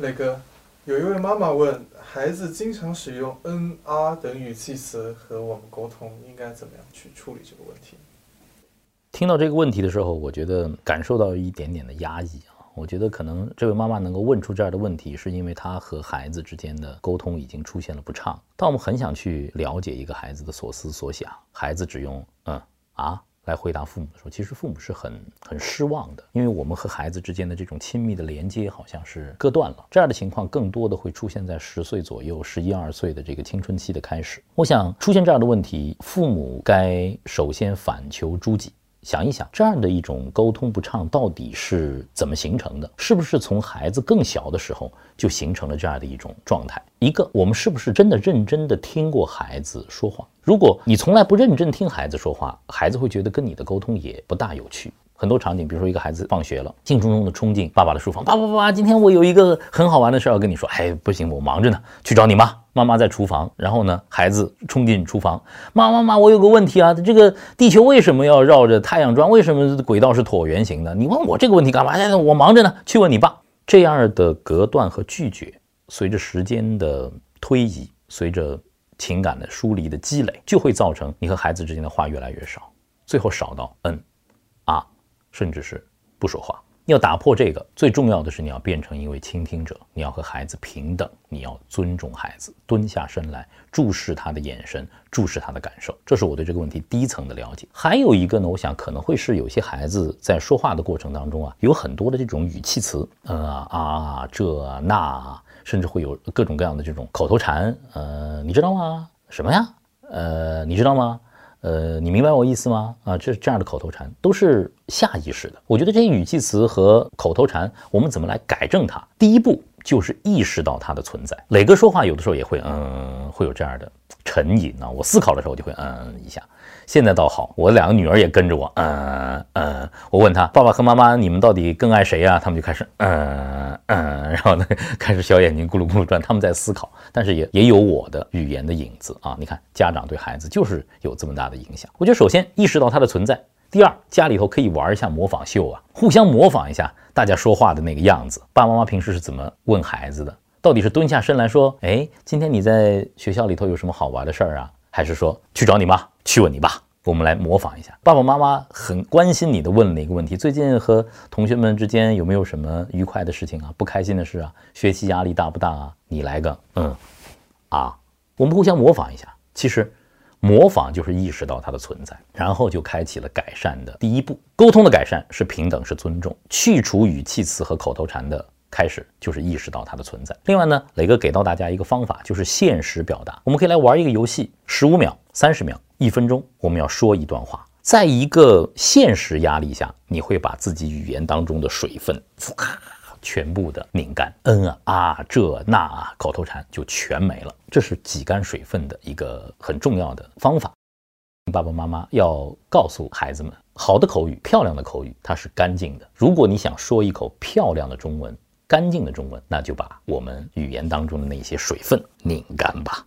磊哥，有一位妈妈问，孩子经常使用嗯啊等语气词和我们沟通，应该怎么样去处理这个问题？听到这个问题的时候，我觉得感受到一点点的压抑啊。我觉得可能这位妈妈能够问出这样的问题，是因为她和孩子之间的沟通已经出现了不畅。但我们很想去了解一个孩子的所思所想，孩子只用嗯啊来回答父母的时候，其实父母是很很失望的，因为我们和孩子之间的这种亲密的连接好像是割断了。这样的情况更多的会出现在十岁左右、十一二岁的这个青春期的开始。我想出现这样的问题，父母该首先反求诸己。想一想，这样的一种沟通不畅到底是怎么形成的？是不是从孩子更小的时候就形成了这样的一种状态？一个，我们是不是真的认真的听过孩子说话？如果你从来不认真听孩子说话，孩子会觉得跟你的沟通也不大有趣。很多场景，比如说一个孩子放学了，兴冲冲的冲进爸爸的书房，爸爸爸爸，今天我有一个很好玩的事要跟你说。哎，不行，我忙着呢，去找你妈。妈妈在厨房，然后呢，孩子冲进厨房，妈妈妈，我有个问题啊，这个地球为什么要绕着太阳转？为什么轨道是椭圆形的？你问我这个问题干嘛？呀？我忙着呢，去问你爸。这样的隔断和拒绝，随着时间的推移，随着情感的疏离的积累，就会造成你和孩子之间的话越来越少，最后少到嗯。甚至是不说话，要打破这个，最重要的是你要变成一位倾听者，你要和孩子平等，你要尊重孩子，蹲下身来注视他的眼神，注视他的感受，这是我对这个问题第一层的了解。还有一个呢，我想可能会是有些孩子在说话的过程当中啊，有很多的这种语气词，呃啊这那，甚至会有各种各样的这种口头禅，呃，你知道吗？什么呀？呃，你知道吗？呃，你明白我意思吗？啊，这这样的口头禅都是下意识的。我觉得这些语气词和口头禅，我们怎么来改正它？第一步就是意识到它的存在。磊哥说话有的时候也会，嗯，会有这样的沉吟啊。我思考的时候我就会，嗯一下。现在倒好，我两个女儿也跟着我，嗯嗯。我问她，爸爸和妈妈，你们到底更爱谁呀？他们就开始，嗯嗯，然后呢，开始小眼睛咕噜咕噜转，他们在思考，但是也也有我的语言的影子啊。你看，家长对孩子就是有这么大的影响。我觉得首先意识到它的存在，第二，家里头可以玩一下模仿秀啊，互相模仿一下大家说话的那个样子。爸爸妈妈平时是怎么问孩子的？到底是蹲下身来说，哎，今天你在学校里头有什么好玩的事儿啊？还是说去找你妈，去问你爸？我们来模仿一下，爸爸妈妈很关心你的问了一个问题：最近和同学们之间有没有什么愉快的事情啊？不开心的事啊？学习压力大不大啊？你来个嗯啊，我们互相模仿一下。其实模仿就是意识到它的存在，然后就开启了改善的第一步。沟通的改善是平等，是尊重，去除语气词和口头禅的。开始就是意识到它的存在。另外呢，磊哥给到大家一个方法，就是现实表达。我们可以来玩一个游戏，十五秒、三十秒、一分钟，我们要说一段话。在一个现实压力下，你会把自己语言当中的水分全部的拧干。嗯啊啊，这那啊，口头禅就全没了。这是挤干水分的一个很重要的方法。爸爸妈妈要告诉孩子们，好的口语、漂亮的口语，它是干净的。如果你想说一口漂亮的中文，干净的中文，那就把我们语言当中的那些水分拧干吧。